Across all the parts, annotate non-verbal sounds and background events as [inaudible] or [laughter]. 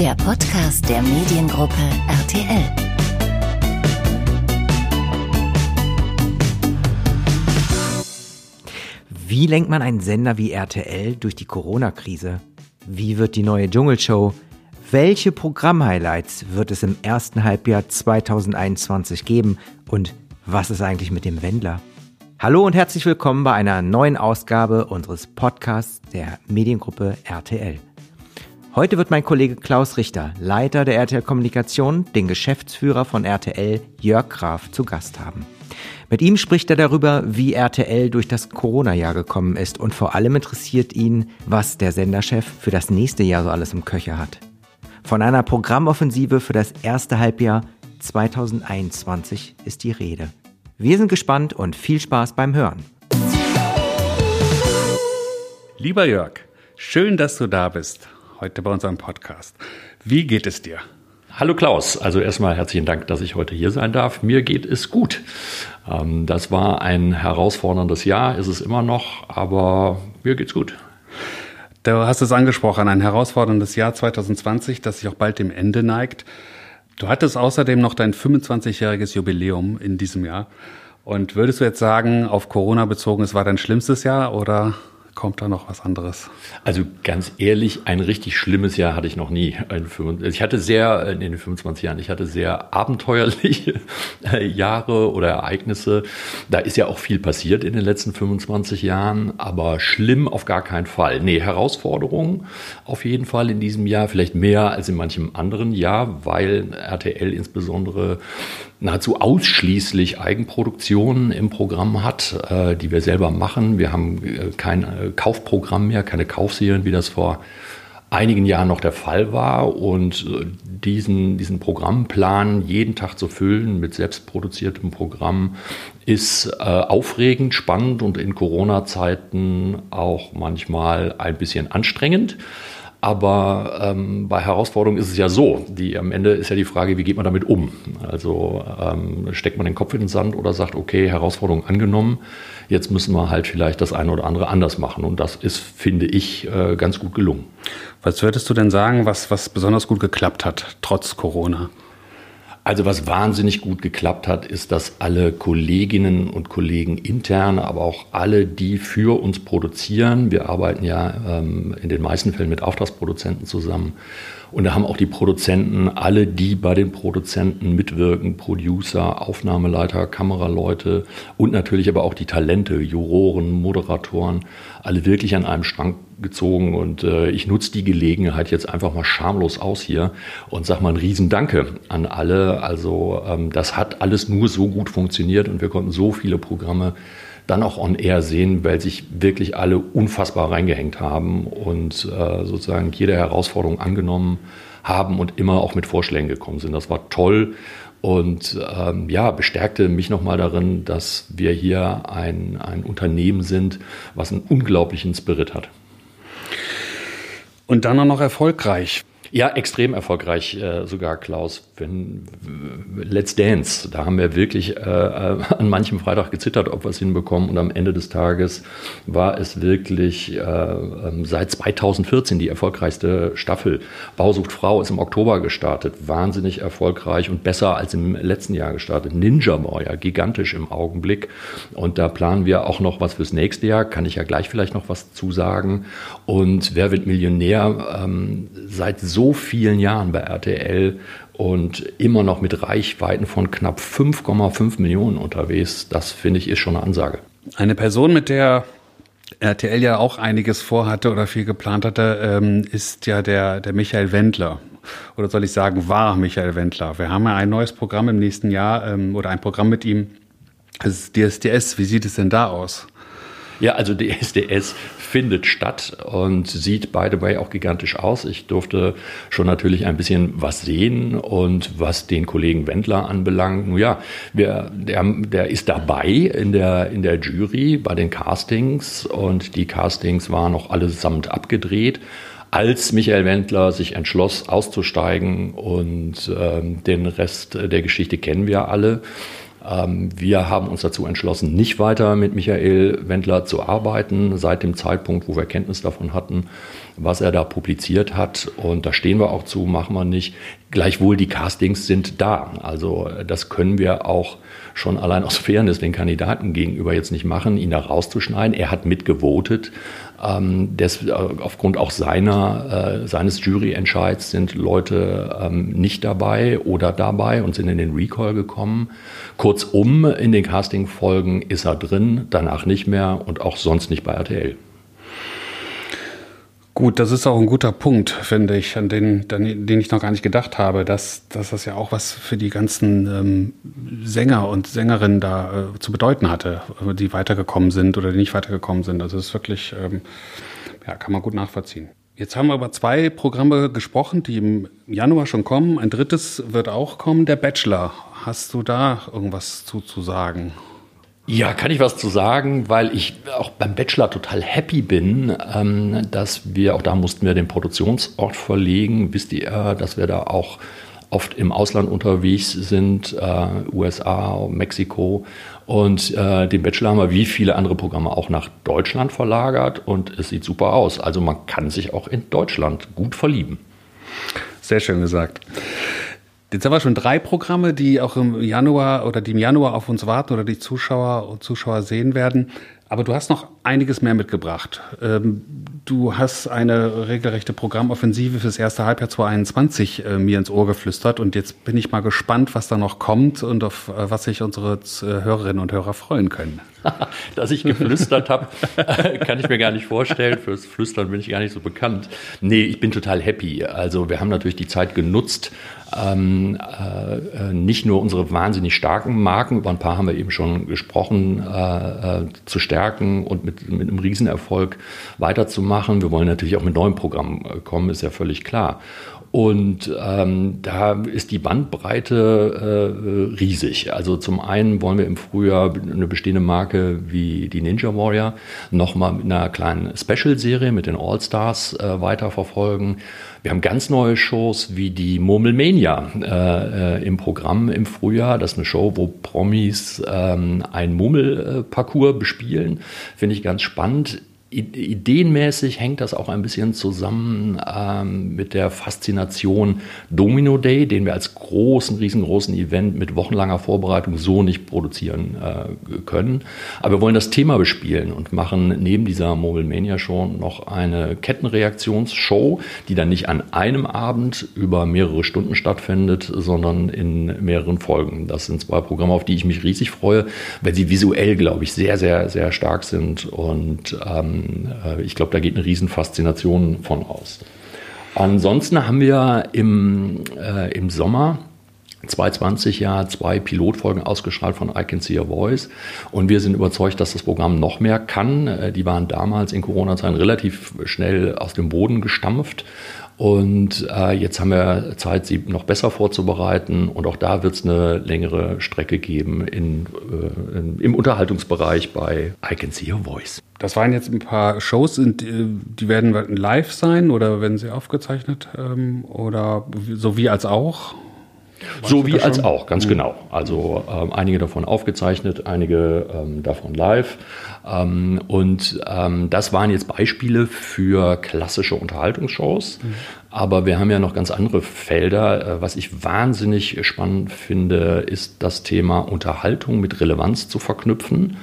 der Podcast der Mediengruppe RTL. Wie lenkt man einen Sender wie RTL durch die Corona-Krise? Wie wird die neue Dschungelshow? Welche Programmhighlights wird es im ersten Halbjahr 2021 geben? Und was ist eigentlich mit dem Wendler? Hallo und herzlich willkommen bei einer neuen Ausgabe unseres Podcasts der Mediengruppe RTL. Heute wird mein Kollege Klaus Richter, Leiter der RTL Kommunikation, den Geschäftsführer von RTL, Jörg Graf, zu Gast haben. Mit ihm spricht er darüber, wie RTL durch das Corona-Jahr gekommen ist und vor allem interessiert ihn, was der Senderchef für das nächste Jahr so alles im Köcher hat. Von einer Programmoffensive für das erste Halbjahr 2021 ist die Rede. Wir sind gespannt und viel Spaß beim Hören. Lieber Jörg, schön, dass du da bist heute bei unserem Podcast. Wie geht es dir? Hallo Klaus, also erstmal herzlichen Dank, dass ich heute hier sein darf. Mir geht es gut. Ähm, das war ein herausforderndes Jahr, ist es immer noch, aber mir geht's gut. Du hast es angesprochen, ein herausforderndes Jahr 2020, das sich auch bald dem Ende neigt. Du hattest außerdem noch dein 25-jähriges Jubiläum in diesem Jahr. Und würdest du jetzt sagen, auf Corona bezogen, es war dein schlimmstes Jahr oder kommt da noch was anderes? Also ganz ehrlich, ein richtig schlimmes Jahr hatte ich noch nie. Ich hatte sehr, in den 25 Jahren, ich hatte sehr abenteuerliche äh, Jahre oder Ereignisse. Da ist ja auch viel passiert in den letzten 25 Jahren, aber schlimm auf gar keinen Fall. Nee, Herausforderungen auf jeden Fall in diesem Jahr, vielleicht mehr als in manchem anderen Jahr, weil RTL insbesondere nahezu ausschließlich Eigenproduktionen im Programm hat, äh, die wir selber machen. Wir haben äh, kein äh, Kaufprogramm mehr, keine Kaufserien, wie das vor einigen Jahren noch der Fall war. Und äh, diesen, diesen Programmplan jeden Tag zu füllen mit selbstproduziertem Programm ist äh, aufregend, spannend und in Corona-Zeiten auch manchmal ein bisschen anstrengend. Aber ähm, bei Herausforderungen ist es ja so, die am Ende ist ja die Frage, wie geht man damit um? Also ähm, steckt man den Kopf in den Sand oder sagt, okay, Herausforderung angenommen, jetzt müssen wir halt vielleicht das eine oder andere anders machen. Und das ist, finde ich, äh, ganz gut gelungen. Was würdest du denn sagen, was, was besonders gut geklappt hat, trotz Corona? Also was wahnsinnig gut geklappt hat, ist, dass alle Kolleginnen und Kollegen intern, aber auch alle, die für uns produzieren, wir arbeiten ja ähm, in den meisten Fällen mit Auftragsproduzenten zusammen, und da haben auch die Produzenten, alle, die bei den Produzenten mitwirken, Producer, Aufnahmeleiter, Kameraleute und natürlich aber auch die Talente, Juroren, Moderatoren, alle wirklich an einem Strang gezogen. Und äh, ich nutze die Gelegenheit jetzt einfach mal schamlos aus hier und sage mal ein Riesendanke an alle. Also ähm, das hat alles nur so gut funktioniert und wir konnten so viele Programme dann auch on air sehen, weil sich wirklich alle unfassbar reingehängt haben und äh, sozusagen jede Herausforderung angenommen haben und immer auch mit Vorschlägen gekommen sind. Das war toll und ähm, ja, bestärkte mich nochmal darin, dass wir hier ein, ein Unternehmen sind, was einen unglaublichen Spirit hat. Und dann auch noch erfolgreich. Ja, extrem erfolgreich äh, sogar, Klaus. Wenn, Let's Dance, da haben wir wirklich äh, an manchem Freitag gezittert, ob wir es hinbekommen. Und am Ende des Tages war es wirklich äh, ähm, seit 2014 die erfolgreichste Staffel. Bausucht Frau ist im Oktober gestartet, wahnsinnig erfolgreich und besser als im letzten Jahr gestartet. Ninja war ja gigantisch im Augenblick. Und da planen wir auch noch was fürs nächste Jahr, kann ich ja gleich vielleicht noch was zusagen. Und Wer wird Millionär? Ähm, seit so so vielen Jahren bei RTL und immer noch mit Reichweiten von knapp 5,5 Millionen unterwegs. Das finde ich ist schon eine Ansage. Eine Person, mit der RTL ja auch einiges vorhatte oder viel geplant hatte, ähm, ist ja der, der Michael Wendler. Oder soll ich sagen, war Michael Wendler. Wir haben ja ein neues Programm im nächsten Jahr ähm, oder ein Programm mit ihm. Das ist DSDS. Wie sieht es denn da aus? Ja, also DSDS findet statt und sieht, by the way, auch gigantisch aus. Ich durfte schon natürlich ein bisschen was sehen und was den Kollegen Wendler anbelangt, ja, der, der, der ist dabei in der, in der Jury bei den Castings und die Castings waren noch allesamt abgedreht als Michael Wendler sich entschloss, auszusteigen und ähm, den Rest der Geschichte kennen wir alle wir haben uns dazu entschlossen, nicht weiter mit Michael Wendler zu arbeiten, seit dem Zeitpunkt, wo wir Kenntnis davon hatten, was er da publiziert hat. Und da stehen wir auch zu, machen wir nicht. Gleichwohl, die Castings sind da. Also das können wir auch schon allein aus Fairness den Kandidaten gegenüber jetzt nicht machen, ihn da rauszuschneiden. Er hat mitgevotet. Ähm, des, äh, aufgrund auch seiner, äh, seines Juryentscheids sind Leute ähm, nicht dabei oder dabei und sind in den Recall gekommen. Kurzum, in den Casting-Folgen ist er drin, danach nicht mehr und auch sonst nicht bei RTL. Gut, das ist auch ein guter Punkt, finde ich, an den, den, den ich noch gar nicht gedacht habe, dass, dass das ja auch was für die ganzen ähm, Sänger und Sängerinnen da äh, zu bedeuten hatte, die weitergekommen sind oder die nicht weitergekommen sind. Also das ist wirklich, ähm, ja, kann man gut nachvollziehen. Jetzt haben wir über zwei Programme gesprochen, die im Januar schon kommen. Ein drittes wird auch kommen, der Bachelor. Hast du da irgendwas zu, zu sagen? Ja, kann ich was zu sagen, weil ich auch beim Bachelor total happy bin, ähm, dass wir, auch da mussten wir den Produktionsort verlegen, wisst ihr, dass wir da auch oft im Ausland unterwegs sind, äh, USA, Mexiko. Und äh, den Bachelor haben wir wie viele andere Programme auch nach Deutschland verlagert und es sieht super aus. Also man kann sich auch in Deutschland gut verlieben. Sehr schön gesagt. Jetzt haben wir schon drei Programme, die auch im Januar oder die im Januar auf uns warten oder die Zuschauer und Zuschauer sehen werden. Aber du hast noch einiges mehr mitgebracht. Ähm, du hast eine regelrechte Programmoffensive fürs erste Halbjahr 2021 äh, mir ins Ohr geflüstert und jetzt bin ich mal gespannt, was da noch kommt und auf äh, was sich unsere äh, Hörerinnen und Hörer freuen können. [laughs] Dass ich geflüstert habe, [laughs] kann ich mir gar nicht vorstellen. Fürs Flüstern bin ich gar nicht so bekannt. Nee, ich bin total happy. Also wir haben natürlich die Zeit genutzt, ähm, äh, nicht nur unsere wahnsinnig starken Marken, über ein paar haben wir eben schon gesprochen, äh, äh, zu stärken und mit, mit einem Riesenerfolg weiterzumachen. Wir wollen natürlich auch mit neuen Programmen äh, kommen, ist ja völlig klar. Und ähm, da ist die Bandbreite äh, riesig. Also zum einen wollen wir im Frühjahr eine bestehende Marke wie die Ninja Warrior nochmal mit einer kleinen Special-Serie mit den All-Stars äh, weiterverfolgen. Wir haben ganz neue Shows wie die Murmelmania äh, äh, im Programm im Frühjahr. Das ist eine Show, wo Promis ähm, ein Murmelparcours bespielen. Finde ich ganz spannend ideenmäßig hängt das auch ein bisschen zusammen ähm, mit der Faszination Domino Day, den wir als großen, riesengroßen Event mit wochenlanger Vorbereitung so nicht produzieren äh, können. Aber wir wollen das Thema bespielen und machen neben dieser Mobile Mania Show noch eine Kettenreaktionsshow, die dann nicht an einem Abend über mehrere Stunden stattfindet, sondern in mehreren Folgen. Das sind zwei Programme, auf die ich mich riesig freue, weil sie visuell, glaube ich, sehr, sehr, sehr stark sind und ähm, äh, ich glaube, da geht eine Riesenfaszination von aus. Ansonsten haben wir im, äh, im Sommer 2020 ja zwei Pilotfolgen ausgestrahlt von I Can See Your Voice und wir sind überzeugt, dass das Programm noch mehr kann. Äh, die waren damals in Corona-Zeiten relativ schnell aus dem Boden gestampft und äh, jetzt haben wir Zeit, sie noch besser vorzubereiten. Und auch da wird es eine längere Strecke geben in, äh, in, im Unterhaltungsbereich bei I Can See Your Voice. Das waren jetzt ein paar Shows, die werden live sein oder werden sie aufgezeichnet ähm, oder so wie als auch? So wie als auch, ganz mhm. genau. Also ähm, einige davon aufgezeichnet, einige ähm, davon live. Ähm, und ähm, das waren jetzt Beispiele für klassische Unterhaltungsshows. Mhm. Aber wir haben ja noch ganz andere Felder. Äh, was ich wahnsinnig spannend finde, ist das Thema Unterhaltung mit Relevanz zu verknüpfen.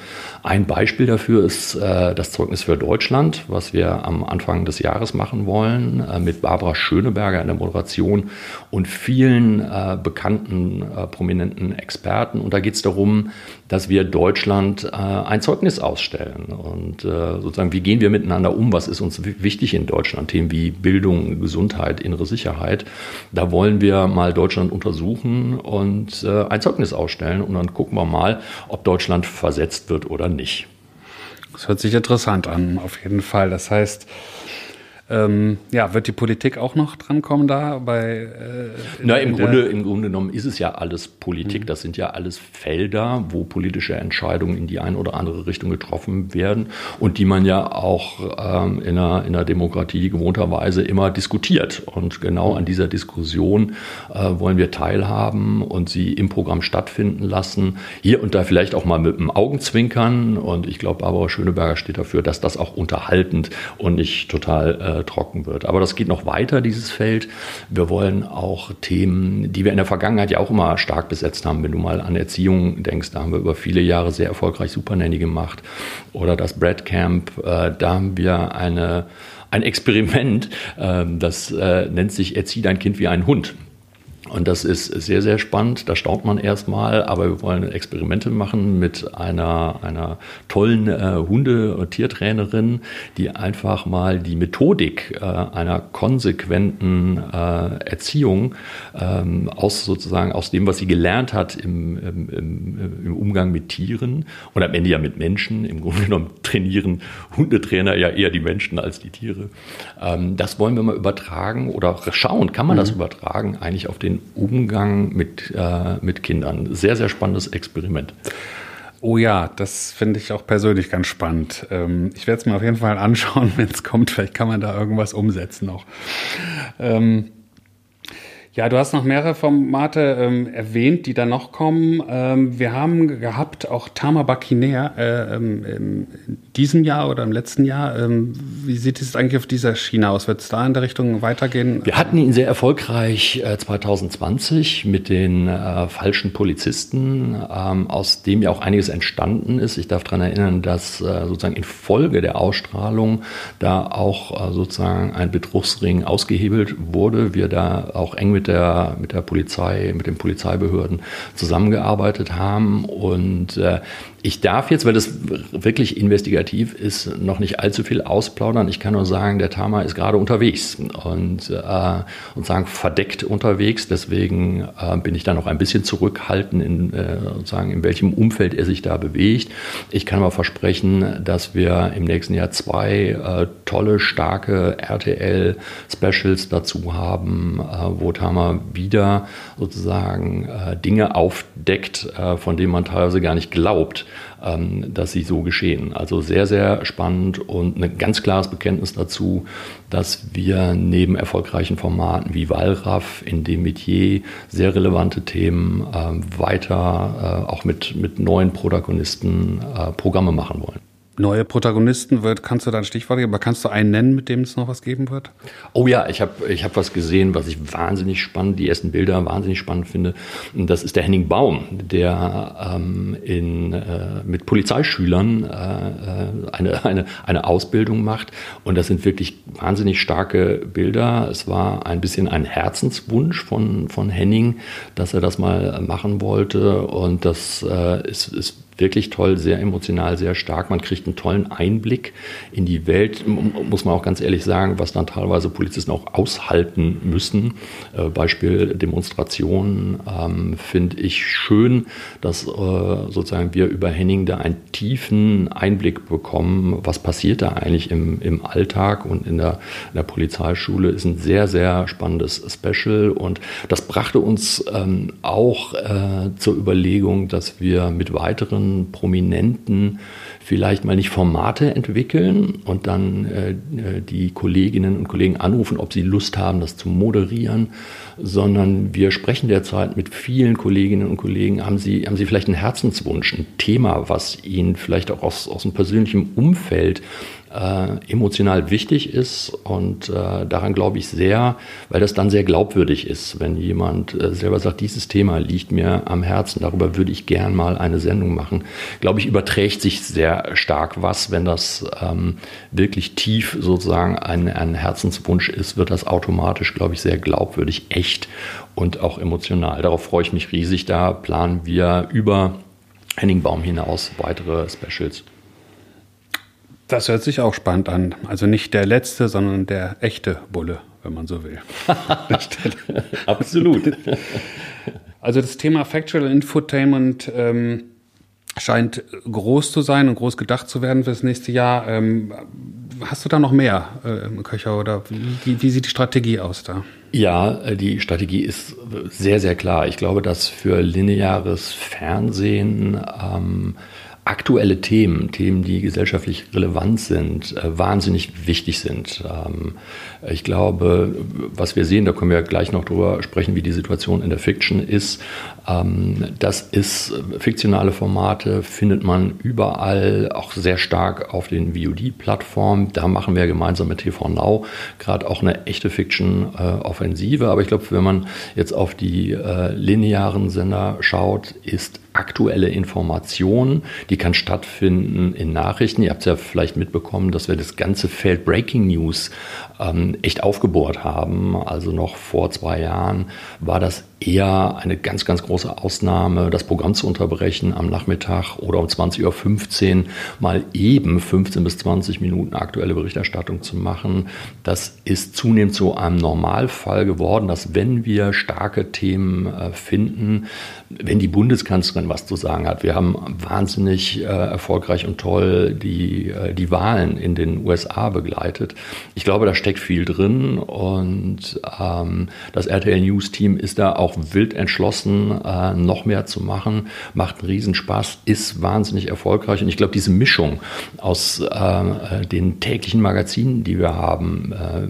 Ein Beispiel dafür ist äh, das Zeugnis für Deutschland, was wir am Anfang des Jahres machen wollen, äh, mit Barbara Schöneberger in der Moderation und vielen äh, bekannten, äh, prominenten Experten. Und da geht es darum, dass wir Deutschland äh, ein Zeugnis ausstellen. Und äh, sozusagen, wie gehen wir miteinander um? Was ist uns wichtig in Deutschland? Themen wie Bildung, Gesundheit, innere Sicherheit. Da wollen wir mal Deutschland untersuchen und ein Zeugnis ausstellen. Und dann gucken wir mal, ob Deutschland versetzt wird oder nicht. Das hört sich interessant an, auf jeden Fall. Das heißt, Ähm, ja, wird die Politik auch noch drankommen da? Bei, äh, Na, im Grunde, im Grunde genommen ist es ja alles Politik. Das sind ja alles Felder, wo politische Entscheidungen in die eine oder andere Richtung getroffen werden und die man ja auch ähm, in, einer, in einer Demokratie gewohnterweise immer diskutiert. Und genau an dieser Diskussion äh, wollen wir teilhaben und sie im Programm stattfinden lassen. Hier und da vielleicht auch mal mit dem Augenzwinkern. Und ich glaube, Barbara Schöneberger steht dafür, dass das auch unterhaltend und nicht total äh, trocken wird. Aber das geht noch weiter, dieses Feld. Wir wollen auch Themen, die wir in der Vergangenheit ja auch immer stark besetzt haben. Wenn du mal an Erziehung denkst, da haben wir über viele Jahre sehr erfolgreich Supernanny gemacht. Oder das Bread Camp, äh, da haben wir eine ein Experiment, ähm, das äh, nennt sich Erzieh dein Kind wie ein Hund. Und das ist sehr, sehr spannend. Da staunt man erstmal, aber wir wollen Experimente machen mit einer, einer tollen äh, Hunde- und Tiertrainerin, die einfach mal die Methodik äh, einer konsequenten äh, Erziehung ähm, aus sozusagen aus dem, was sie gelernt hat im, im, im, Umgang mit Tieren und am Ende ja mit Menschen. Im Grunde genommen trainieren Hundetrainer ja eher die Menschen als die Tiere. Ähm, das wollen wir mal übertragen oder schauen, kann man mhm. das übertragen eigentlich auf den Umgang mit, äh, mit Kindern. Sehr, sehr spannendes Experiment. Oh ja, das finde ich auch persönlich ganz spannend. Ähm, ich werde es mir auf jeden Fall anschauen, [laughs] wenn es kommt. Vielleicht kann man da irgendwas umsetzen noch. Ähm, ja, du hast noch mehrere Formate ähm, erwähnt, die da noch kommen. Ähm, wir haben gehabt auch Tama Bakinea äh, ähm, in diesem Jahr oder im letzten Jahr. Ähm, wie sieht es eigentlich auf dieser Schiene aus? Wird es da in der Richtung weitergehen? Wir hatten ihn sehr erfolgreich äh, 2020 mit den äh, falschen Polizisten, ähm, aus dem ja auch einiges entstanden ist. Ich darf daran erinnern, dass äh, sozusagen in Folge der Ausstrahlung da auch äh, sozusagen ein Betrugsring ausgehebelt wurde. Wir da auch eng mit der, mit der Polizei, mit den Polizeibehörden zusammengearbeitet haben. Und äh, ich darf jetzt, weil das wirklich investigativ ist, noch nicht allzu viel ausplaudern. Ich kann nur sagen, der Tama ist gerade unterwegs und, äh, und sagen verdeckt unterwegs. Deswegen äh, bin ich da noch ein bisschen zurückhaltend in, äh, sozusagen in welchem Umfeld er sich da bewegt. Ich kann aber versprechen, dass wir im nächsten Jahr zwei äh, tolle, starke RTL-Specials dazu haben, äh, wo Tama wieder sozusagen äh, Dinge aufdeckt, von denen man teilweise gar nicht glaubt ähm, dass sie so geschehen. Also sehr, sehr spannend und ein ganz klares Bekenntnis dazu, dass wir neben erfolgreichen Formaten wie Wallraff in dem Metier sehr relevante Themen äh, weiter äh, auch mit, mit neuen Protagonisten äh, Programme machen wollen neue Protagonisten wird, kannst du da ein Stichwort geben, aber kannst du einen nennen, mit dem es noch was geben wird? Oh ja, ich habe ich hab was gesehen, was ich wahnsinnig spannend, die ersten Bilder wahnsinnig spannend finde. Und das ist der Henning Baum, der ähm, in, äh, mit Polizeischülern äh, äh, eine, eine, eine Ausbildung macht. Und das sind wirklich wahnsinnig starke Bilder. Es war ein bisschen ein Herzenswunsch von, von Henning, dass er das mal machen wollte. Und das äh, ist, ist wirklich toll, sehr emotional, sehr stark. Man kriegt einen tollen Einblick in die Welt, muss man auch ganz ehrlich sagen, was dann teilweise Polizisten auch aushalten müssen. Äh, Beispiel Demonstrationen ähm, finde ich schön, dass äh, sozusagen wir über Henning da einen tiefen Einblick bekommen, was passiert da eigentlich im, im Alltag und in der, in der Polizeischule ist ein sehr, sehr spannendes Special und das brachte uns ähm, auch äh, zur Überlegung, dass wir mit weiteren Prominenten vielleicht mal nicht Formate entwickeln und dann äh, die Kolleginnen und Kollegen anrufen, ob sie Lust haben, das zu moderieren, sondern wir sprechen derzeit mit vielen Kolleginnen und Kollegen. Haben sie, haben sie vielleicht einen Herzenswunsch, ein Thema, was ihnen vielleicht auch aus, aus einem persönlichen Umfeld äh, emotional wichtig ist und äh, daran glaube ich sehr, weil das dann sehr glaubwürdig ist, wenn jemand äh, selber sagt, dieses Thema liegt mir am Herzen, darüber würde ich gern mal eine Sendung machen. Glaube ich, überträgt sich sehr stark was, wenn das ähm, wirklich tief sozusagen ein, ein Herzenswunsch ist, wird das automatisch, glaube ich, sehr glaubwürdig, echt und auch emotional. Darauf freue ich mich riesig. Da planen wir über Henning Baum hinaus weitere Specials. Das hört sich auch spannend an. Also nicht der letzte, sondern der echte Bulle, wenn man so will. [laughs] Absolut. Also das Thema Factual Infotainment ähm, scheint groß zu sein und groß gedacht zu werden für das nächste Jahr. Ähm, hast du da noch mehr äh, im Köcher oder wie, wie sieht die Strategie aus da? Ja, äh, die Strategie ist sehr, sehr klar. Ich glaube, dass für lineares Fernsehen ähm, aktuelle Themen, Themen, die gesellschaftlich relevant sind, äh, wahnsinnig wichtig sind. Ähm, ich glaube, was wir sehen, da können wir gleich noch drüber sprechen, wie die Situation in der Fiction ist. Ähm, das ist äh, fiktionale Formate, findet man überall, auch sehr stark auf den VOD-Plattformen. Da machen wir gemeinsam mit TV Now gerade auch eine echte Fiction-Offensive. Aber ich glaube, wenn man jetzt auf die äh, linearen Sender schaut, ist aktuelle Information, die kann stattfinden in Nachrichten. Ihr habt es ja vielleicht mitbekommen, dass wir das ganze Feld Breaking News ähm, echt aufgebohrt haben. Also noch vor zwei Jahren war das eher eine ganz, ganz große Ausnahme, das Programm zu unterbrechen am Nachmittag oder um 20.15 Uhr mal eben 15 bis 20 Minuten aktuelle Berichterstattung zu machen. Das ist zunehmend zu einem Normalfall geworden, dass wenn wir starke Themen äh, finden, wenn die Bundeskanzlerin was zu sagen hat, wir haben wahnsinnig äh, erfolgreich und toll die, äh, die Wahlen in den USA begleitet. Ich glaube, da steckt viel drin und ähm, das RTL News Team ist da auch auch wild entschlossen, äh, noch mehr zu machen, macht einen Riesenspaß, ist wahnsinnig erfolgreich. Und ich glaube, diese Mischung aus äh, den täglichen Magazinen, die wir haben, äh,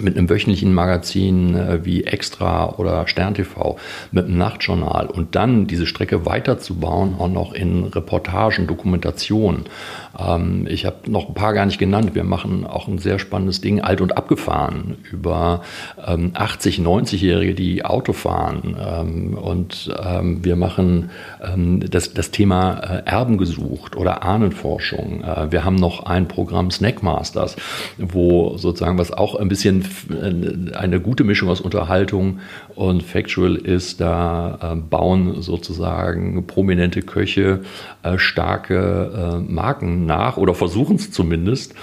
mit einem wöchentlichen Magazin äh, wie Extra oder Stern TV, mit einem Nachtjournal und dann diese Strecke weiterzubauen, auch noch in Reportagen, Dokumentationen. Ähm, ich habe noch ein paar gar nicht genannt. Wir machen auch ein sehr spannendes Ding, alt und abgefahren, über ähm, 80, 90-Jährige, die Auto fahren. Ähm, und ähm, wir machen ähm, das, das Thema äh, Erben gesucht oder Ahnenforschung. Äh, wir haben noch ein Programm Snackmasters, wo sozusagen was auch ein bisschen eine gute Mischung aus Unterhaltung und Factual ist, da äh, bauen sozusagen prominente Köche äh, starke äh, Marken nach oder versuchen es zumindest.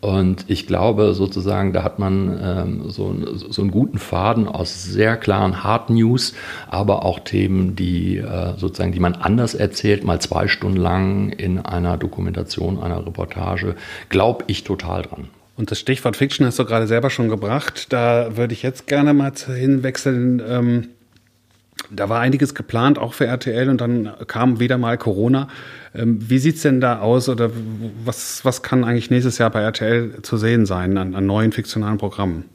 Und ich glaube sozusagen, da hat man ähm, so, so einen guten Faden aus sehr klaren Hard News, aber auch Themen, die äh, sozusagen, die man anders erzählt, mal zwei Stunden lang in einer Dokumentation, einer Reportage, glaube ich total dran. Und das Stichwort Fiction hast du gerade selber schon gebracht. Da würde ich jetzt gerne mal hinwechseln. Ähm, da war einiges geplant, auch für RTL, und dann kam wieder mal Corona. Ähm, wie sieht's denn da aus oder was, was kann eigentlich nächstes Jahr bei RTL zu sehen sein an, an neuen fiktionalen Programmen?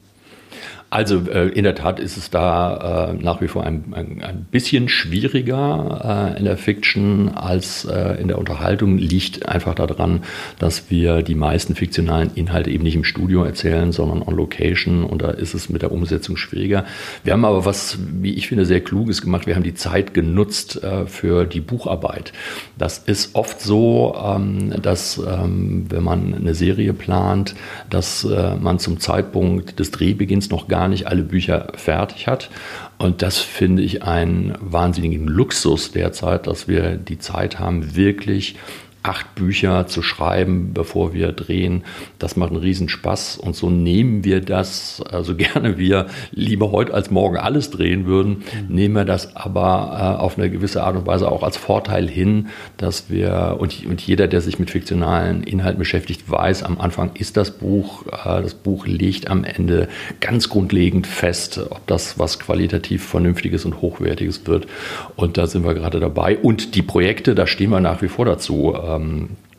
Also äh, in der Tat ist es da äh, nach wie vor ein, ein, ein bisschen schwieriger äh, in der Fiction als äh, in der Unterhaltung. Liegt einfach daran, dass wir die meisten fiktionalen Inhalte eben nicht im Studio erzählen, sondern on Location und da ist es mit der Umsetzung schwieriger. Wir haben aber was, wie ich finde, sehr Kluges gemacht. Wir haben die Zeit genutzt äh, für die Bucharbeit. Das ist oft so, ähm, dass ähm, wenn man eine Serie plant, dass äh, man zum Zeitpunkt des Drehbeginns noch gar gar nicht alle Bücher fertig hat. Und das finde ich einen wahnsinnigen Luxus derzeit, dass wir die Zeit haben, wirklich acht Bücher zu schreiben, bevor wir drehen. Das macht einen Riesenspaß und so nehmen wir das, also [laughs] gerne wir lieber heute als morgen alles drehen würden, mhm. nehmen wir das aber äh, auf eine gewisse Art und Weise auch als Vorteil hin, dass wir, und, und jeder, der sich mit fiktionalen Inhalten beschäftigt, weiß, am Anfang ist das Buch, äh, das Buch legt am Ende ganz grundlegend fest, ob das was qualitativ Vernünftiges und Hochwertiges wird. Und da sind wir gerade dabei. Und die Projekte, da stehen wir nach wie vor dazu. Äh, ähm, ähm,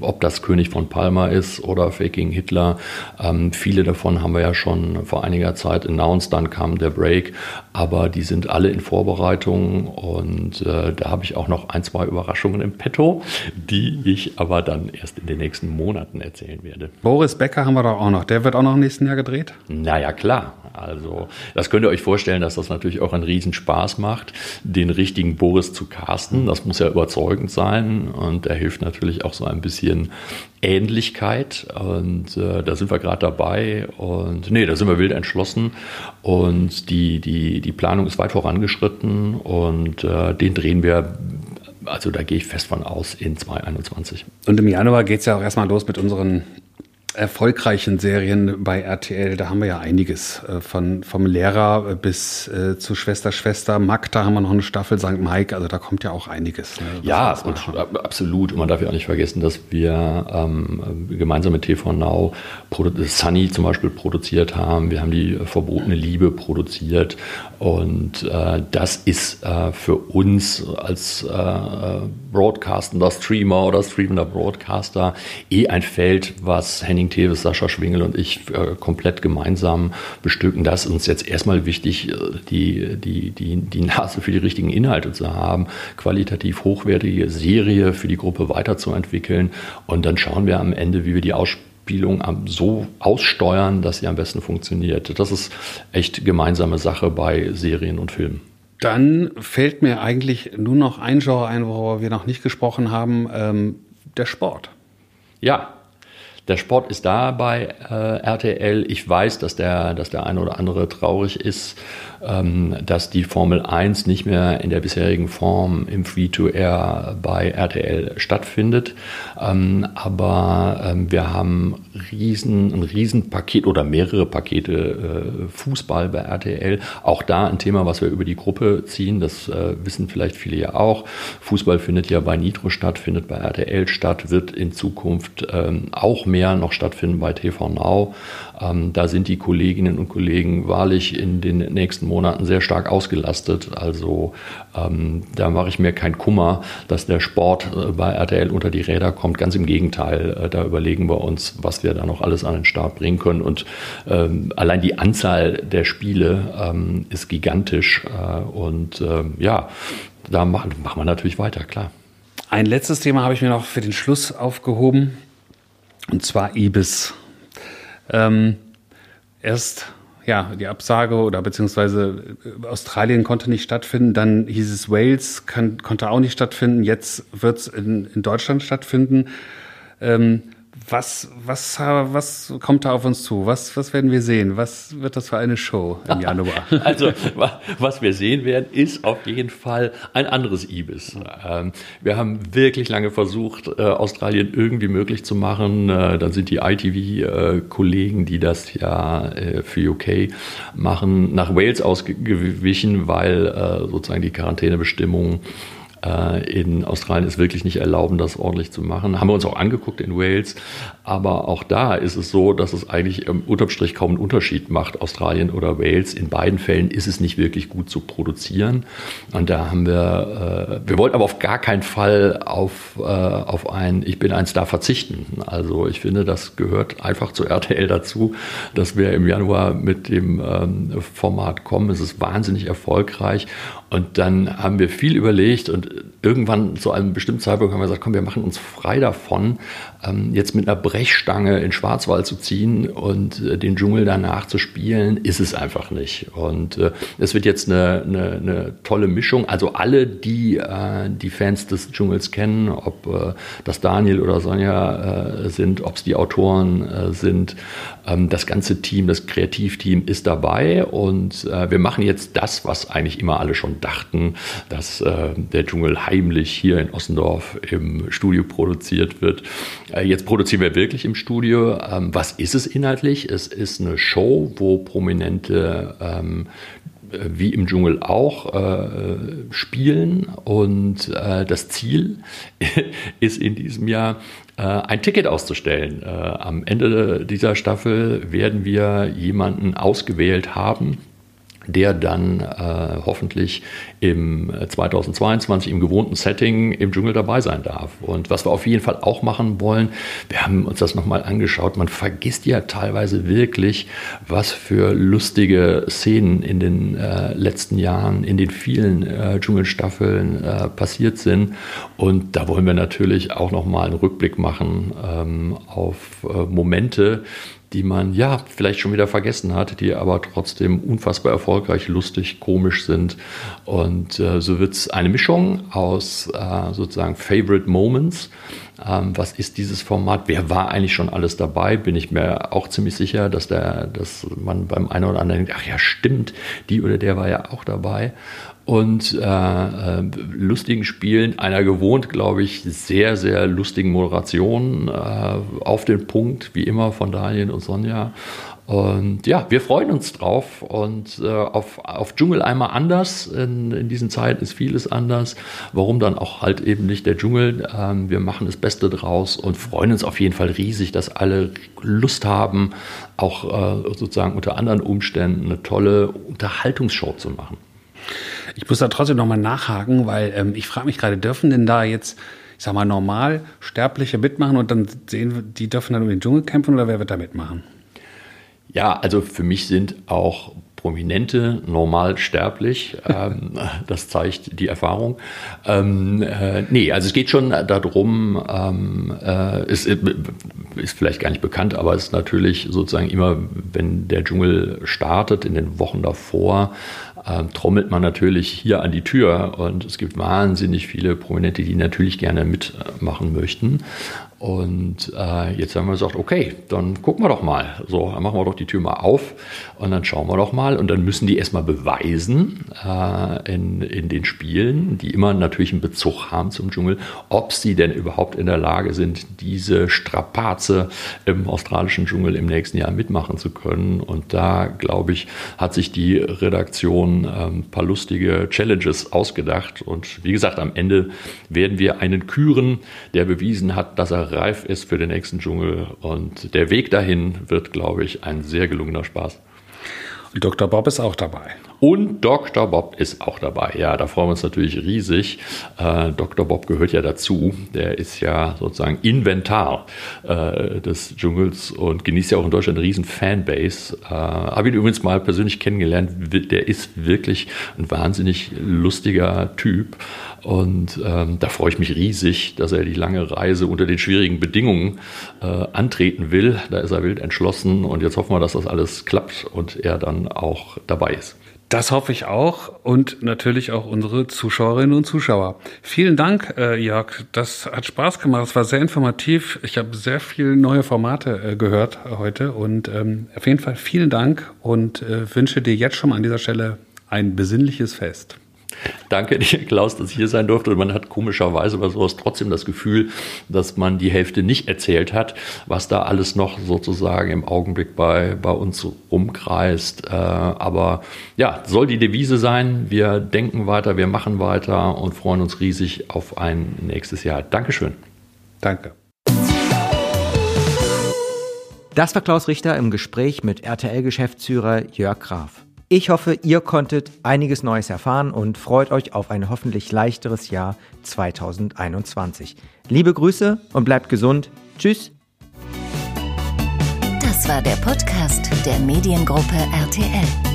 ob das König von Palma ist oder Faking Hitler. Ähm, viele davon haben wir ja schon vor einiger Zeit announced, dann kam der Break, aber die sind alle in Vorbereitung und äh, da habe ich auch noch ein, zwei Überraschungen im Petto, die ich aber dann erst in den nächsten Monaten erzählen werde. Boris Becker haben wir doch auch noch, der wird auch noch im nächsten Jahr gedreht? Naja, klar. Also das könnt ihr euch vorstellen, dass das natürlich auch einen Riesenspaß macht, den richtigen Boris zu casten. Das muss ja überzeugend sein und er hilft natürlich auch so ein bisschen Ähnlichkeit. Und äh, da sind wir gerade dabei. Und nee, da sind wir wild entschlossen. Und die, die, die Planung ist weit vorangeschritten. Und äh, den drehen wir also da gehe ich fest von aus in 2021. Und im Januar geht es ja auch erstmal los mit unseren erfolgreichen Serien bei RTL, da haben wir ja einiges. Äh, von, vom Lehrer bis äh, zu Schwester, Schwester, Magda haben wir noch eine Staffel, St. Mike, also da kommt ja auch einiges. Ne, ja, und, absolut. Und man darf ja auch nicht vergessen, dass wir ähm, gemeinsam mit TV Now Sunny zum Beispiel produziert haben. Wir haben die Verbotene Liebe produziert. Und äh, das ist äh, für uns als äh, Broadcastender Streamer oder streamender Broadcaster eh ein Feld, was Henning Teves, Sascha Schwingel und ich äh, komplett gemeinsam bestücken. Das ist uns jetzt erstmal wichtig, äh, die, die, die, die Nase für die richtigen Inhalte zu haben, qualitativ hochwertige Serie für die Gruppe weiterzuentwickeln. Und dann schauen wir am Ende, wie wir die Ausspielung so aussteuern, dass sie am besten funktioniert. Das ist echt gemeinsame Sache bei Serien und Filmen. Dann fällt mir eigentlich nur noch ein Genre ein, worüber wir noch nicht gesprochen haben, ähm, der Sport. Ja, der Sport ist da bei äh, RTL. Ich weiß, dass der, dass der eine oder andere traurig ist, dass die Formel 1 nicht mehr in der bisherigen Form im Free-to-Air bei RTL stattfindet. Ähm, aber ähm, wir haben riesen, ein Riesenpaket oder mehrere Pakete äh, Fußball bei RTL. Auch da ein Thema, was wir über die Gruppe ziehen. Das äh, wissen vielleicht viele ja auch. Fußball findet ja bei Nitro statt, findet bei RTL statt, wird in Zukunft ähm, auch mehr noch stattfinden bei TV Now. Ähm, da sind die Kolleginnen und Kollegen wahrlich in den nächsten Monaten sehr stark ausgelastet. Also ähm, da mache ich mir keinen Kummer, dass der Sport äh, bei RTL unter die Räder kommt. Ganz im Gegenteil, äh, da überlegen wir uns, was wir da noch alles an den Start bringen können. Und ähm, allein die Anzahl der Spiele ähm, ist gigantisch. Äh, und ähm, ja, da machen, machen wir natürlich weiter, klar. Ein letztes Thema habe ich mir noch für den Schluss aufgehoben, und zwar Ibis. Ähm, erst ja, die Absage oder beziehungsweise äh, Australien konnte nicht stattfinden, dann hieß es Wales kann, konnte auch nicht stattfinden, jetzt wird es in, in Deutschland stattfinden. Ähm, was, was, was kommt da auf uns zu? Was, was werden wir sehen? Was wird das für eine Show im Januar? [laughs] also, was wir sehen werden, ist auf jeden Fall ein anderes Ibis. Ähm, wir haben wirklich lange versucht, äh, Australien irgendwie möglich zu machen. Äh, dann sind die ITV-Kollegen, die das ja äh, für UK machen, nach Wales ausgewichen, weil sozusagen die Quarantänebestimmungen in Australien es wirklich nicht erlauben, das ordentlich zu machen. Haben wir uns auch angeguckt in Wales. Aber auch da ist es so, dass es eigentlich im unterm Strich kaum einen Unterschied macht, Australien oder Wales. In beiden Fällen ist es nicht wirklich gut zu produzieren. Und da haben wir, äh, wir wollten aber auf gar keinen Fall auf, äh, auf ein Ich bin ein Star verzichten. Also ich finde, das gehört einfach zu RTL dazu, dass wir im Januar mit dem ähm, Format kommen. Es ist wahnsinnig erfolgreich. Und dann haben wir viel überlegt und irgendwann zu einem bestimmten Zeitpunkt haben wir gesagt, komm, wir machen uns frei davon, ähm, jetzt mit einer Brechstange in Schwarzwald zu ziehen und äh, den Dschungel danach zu spielen, ist es einfach nicht. Und äh, es wird jetzt eine, eine, eine, tolle Mischung. Also alle, die äh, die Fans des Dschungels kennen, ob das Daniel oder Sonja sind, ob es die Autoren sind, ähm, das ganze Team, das Kreativteam ist dabei und wir machen jetzt das, was eigentlich immer alle schon dachten, dass der Dschungel heimlich hier in Ossendorf im Studio produziert wird. Äh, jetzt produzieren wir wirklich im Studio. Ähm, was ist es inhaltlich? Es ist eine Show, wo prominente ähm, wie im Dschungel auch äh, spielen. Und äh, das Ziel [laughs] ist in diesem Jahr äh, ein Ticket auszustellen. Äh, am Ende dieser Staffel werden wir jemanden ausgewählt haben, der dann äh, hoffentlich im 2022 äh, im gewohnten Setting im Dschungel dabei sein darf. Und was wir auf jeden Fall auch machen wollen, wir haben uns das nochmal angeschaut, man vergisst ja teilweise wirklich, was für lustige Szenen in den äh, letzten Jahren, in den vielen äh, Dschungelstaffeln äh, passiert sind. Und da wollen wir natürlich auch nochmal einen Rückblick machen ähm, auf äh, Momente, die man ja vielleicht schon wieder vergessen hat, die aber trotzdem unfassbar erfolgreich, lustig, komisch sind. Und äh, so wird es eine Mischung aus äh, sozusagen Favorite Moments. Ähm, was ist dieses Format? Wer war eigentlich schon alles dabei? Bin ich mir auch ziemlich sicher, dass, der, dass man beim einen oder anderen denkt, ach ja, stimmt, die oder der war ja auch dabei. Und äh, äh, lustigen Spielen, einer gewohnt, glaube ich, sehr, sehr lustigen Moderation äh, auf den Punkt, wie immer von Daniel und Sonja. Und ja, wir freuen uns drauf und äh, auf, auf Dschungel einmal anders. In, in diesen Zeiten ist vieles anders. Warum dann auch halt eben nicht der Dschungel? Ähm, wir machen das Beste draus und freuen uns auf jeden Fall riesig, dass alle Lust haben, auch äh, sozusagen unter anderen Umständen eine tolle Unterhaltungsshow zu machen. Ich muss da trotzdem nochmal nachhaken, weil ähm, ich frage mich gerade, dürfen denn da jetzt, ich sag mal, normal Sterbliche mitmachen und dann sehen wir, die dürfen dann um den Dschungel kämpfen oder wer wird da mitmachen? Ja, also für mich sind auch Prominente normal sterblich. [laughs] ähm, das zeigt die Erfahrung. Ähm, äh, nee, also es geht schon darum, ähm, äh, es ist vielleicht gar nicht bekannt, aber es ist natürlich sozusagen immer, wenn der Dschungel startet, in den Wochen davor, äh, trommelt man natürlich hier an die Tür und es gibt wahnsinnig viele Prominente, die natürlich gerne mitmachen möchten. Und äh, jetzt haben wir gesagt, okay, dann gucken wir doch mal. So, dann machen wir doch die Tür mal auf und dann schauen wir doch mal. Und dann müssen die erstmal beweisen äh, in, in den Spielen, die immer natürlich einen Bezug haben zum Dschungel, ob sie denn überhaupt in der Lage sind, diese Strapaze im australischen Dschungel im nächsten Jahr mitmachen zu können. Und da, glaube ich, hat sich die Redaktion äh, ein paar lustige Challenges ausgedacht. Und wie gesagt, am Ende werden wir einen küren, der bewiesen hat, dass er reif ist für den nächsten Dschungel. Und der Weg dahin wird, glaube ich, ein sehr gelungener Spaß. Und Dr. Bob ist auch dabei. Und Dr. Bob ist auch dabei. Ja, da freuen wir uns natürlich riesig. Äh, Dr. Bob gehört ja dazu. Der ist ja sozusagen Inventar äh, des Dschungels und genießt ja auch in Deutschland eine riesen Fanbase. Äh, Habe ihn übrigens mal persönlich kennengelernt. Der ist wirklich ein wahnsinnig lustiger Typ. Und ähm, da freue ich mich riesig, dass er die lange Reise unter den schwierigen Bedingungen äh, antreten will. Da ist er wild entschlossen und jetzt hoffen wir, dass das alles klappt und er dann auch dabei ist. Das hoffe ich auch und natürlich auch unsere Zuschauerinnen und Zuschauer. Vielen Dank, äh, Jörg. Das hat Spaß gemacht. Es war sehr informativ. Ich habe sehr viele neue Formate äh, gehört heute und ähm, auf jeden Fall vielen Dank und äh, wünsche dir jetzt schon mal an dieser Stelle ein besinnliches Fest. Danke dir, Klaus, dass ich hier sein durfte. Und man hat komischerweise bei sowas trotzdem das Gefühl, dass man die Hälfte nicht erzählt hat, was da alles noch sozusagen im Augenblick bei, bei uns rumkreist. Äh, aber ja, soll die Devise sein. Wir denken weiter, wir machen weiter und freuen uns riesig auf ein nächstes Jahr. Dankeschön. Danke. Das war Klaus Richter im Gespräch mit RTL-Geschäftsführer Jörg Graf. Ich hoffe, ihr konntet einiges Neues erfahren und freut euch auf ein hoffentlich leichteres Jahr 2021. Liebe Grüße und bleibt gesund. Tschüss. Das war der Podcast der Mediengruppe RTL.